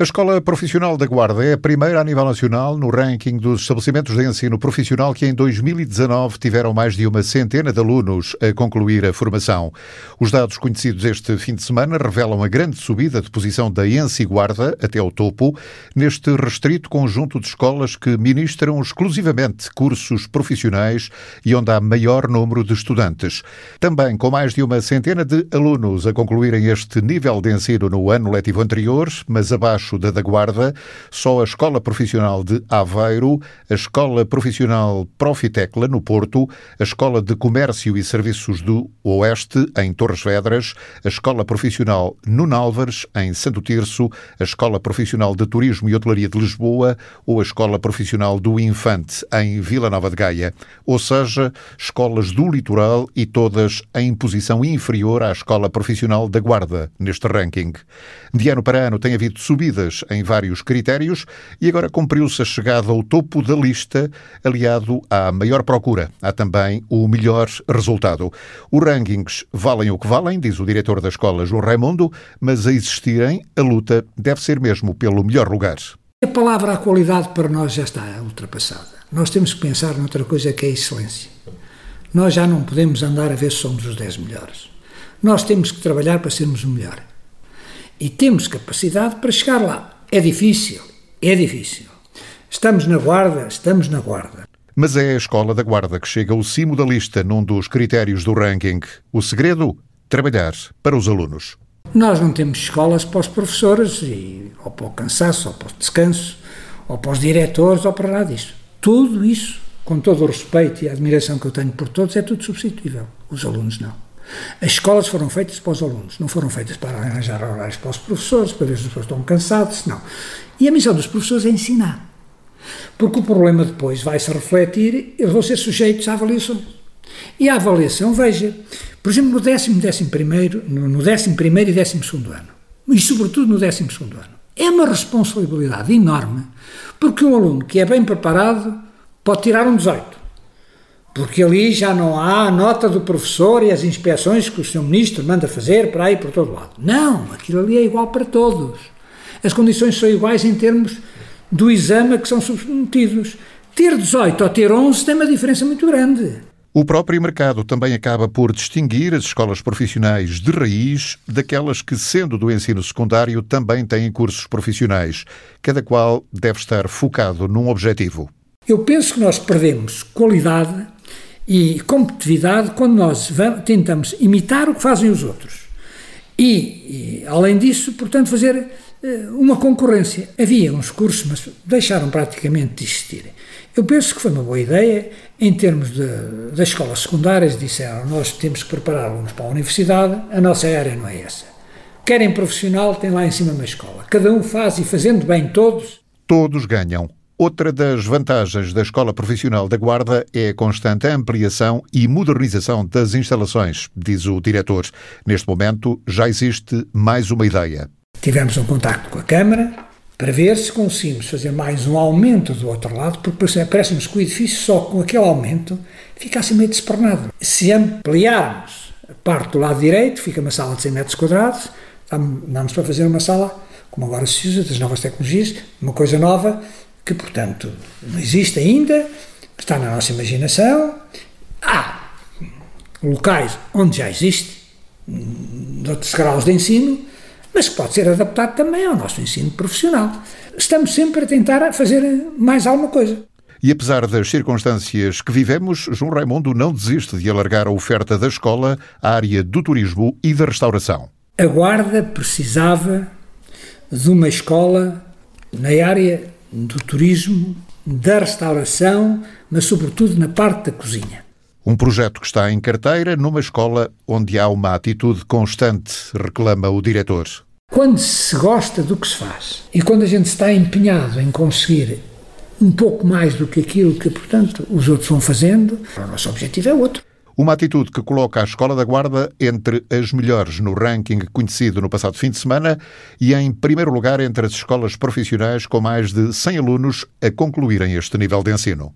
A Escola Profissional da Guarda é a primeira a nível nacional no ranking dos estabelecimentos de ensino profissional que em 2019 tiveram mais de uma centena de alunos a concluir a formação. Os dados conhecidos este fim de semana revelam a grande subida de posição da Ensi Guarda até ao topo, neste restrito conjunto de escolas que ministram exclusivamente cursos profissionais e onde há maior número de estudantes. Também com mais de uma centena de alunos a concluírem este nível de ensino no ano letivo anterior, mas abaixo da da Guarda, só a Escola Profissional de Aveiro, a Escola Profissional Profitecla, no Porto, a Escola de Comércio e Serviços do Oeste, em Torres Vedras, a Escola Profissional Nuno Álvares, em Santo Tirso, a Escola Profissional de Turismo e Hotelaria de Lisboa ou a Escola Profissional do Infante, em Vila Nova de Gaia. Ou seja, escolas do litoral e todas em posição inferior à Escola Profissional da Guarda, neste ranking. De ano para ano tem havido subida em vários critérios e agora cumpriu-se a chegada ao topo da lista, aliado à maior procura. Há também o melhor resultado. Os rankings valem o que valem, diz o diretor da escola, João Raimundo, mas a existirem, a luta deve ser mesmo pelo melhor lugar. A palavra qualidade para nós já está ultrapassada. Nós temos que pensar noutra coisa que é a excelência. Nós já não podemos andar a ver se somos os 10 melhores. Nós temos que trabalhar para sermos o melhor. E temos capacidade para chegar lá. É difícil, é difícil. Estamos na guarda, estamos na guarda. Mas é a escola da guarda que chega ao cimo da lista num dos critérios do ranking. O segredo? Trabalhar para os alunos. Nós não temos escolas para os professores, e, ou para o cansaço, ou para o descanso, ou para os diretores, ou para nada disso. Tudo isso, com todo o respeito e a admiração que eu tenho por todos, é tudo substituível. Os alunos não. As escolas foram feitas para os alunos, não foram feitas para arranjar horários para os professores, para ver se os professores estão cansados, não. E a missão dos professores é ensinar. Porque o problema depois vai-se refletir, eles vão ser sujeitos a avaliações. E a avaliação, veja, por exemplo, no décimo, décimo primeiro, no décimo primeiro e décimo segundo ano, e sobretudo no décimo segundo ano, é uma responsabilidade enorme, porque um aluno que é bem preparado pode tirar um 18, porque ali já não há a nota do professor e as inspeções que o Sr. Ministro manda fazer para aí por todo lado. Não, aquilo ali é igual para todos. As condições são iguais em termos do exame a que são submetidos. Ter 18 ou ter 11 tem uma diferença muito grande. O próprio mercado também acaba por distinguir as escolas profissionais de raiz daquelas que, sendo do ensino secundário, também têm cursos profissionais. Cada qual deve estar focado num objetivo. Eu penso que nós perdemos qualidade e competitividade quando nós vamos, tentamos imitar o que fazem os outros. E, e, além disso, portanto, fazer uh, uma concorrência. Havia uns cursos, mas deixaram praticamente de existir. Eu penso que foi uma boa ideia, em termos de, das escolas secundárias, disseram nós temos que preparar alunos para a universidade, a nossa área não é essa. Querem profissional, tem lá em cima uma escola. Cada um faz e fazendo bem todos. Todos ganham. Outra das vantagens da Escola Profissional da Guarda é a constante ampliação e modernização das instalações, diz o diretor. Neste momento já existe mais uma ideia. Tivemos um contacto com a Câmara para ver se conseguimos fazer mais um aumento do outro lado, porque parece-nos que o edifício só com aquele aumento ficasse meio desprenado. Se ampliarmos a parte do lado direito, fica uma sala de 100 metros quadrados, vamos para fazer uma sala, como agora se usa, das novas tecnologias, uma coisa nova, que, portanto, não existe ainda, está na nossa imaginação. Há locais onde já existe, de outros graus de ensino, mas que pode ser adaptado também ao nosso ensino profissional. Estamos sempre a tentar fazer mais alguma coisa. E apesar das circunstâncias que vivemos, João Raimundo não desiste de alargar a oferta da escola à área do turismo e da restauração. A Guarda precisava de uma escola na área do turismo, da restauração, mas sobretudo na parte da cozinha. Um projeto que está em carteira numa escola onde há uma atitude constante, reclama o diretor. Quando se gosta do que se faz e quando a gente está empenhado em conseguir um pouco mais do que aquilo que, portanto, os outros vão fazendo, o nosso objetivo é outro. Uma atitude que coloca a Escola da Guarda entre as melhores no ranking conhecido no passado fim de semana e em primeiro lugar entre as escolas profissionais com mais de 100 alunos a concluírem este nível de ensino.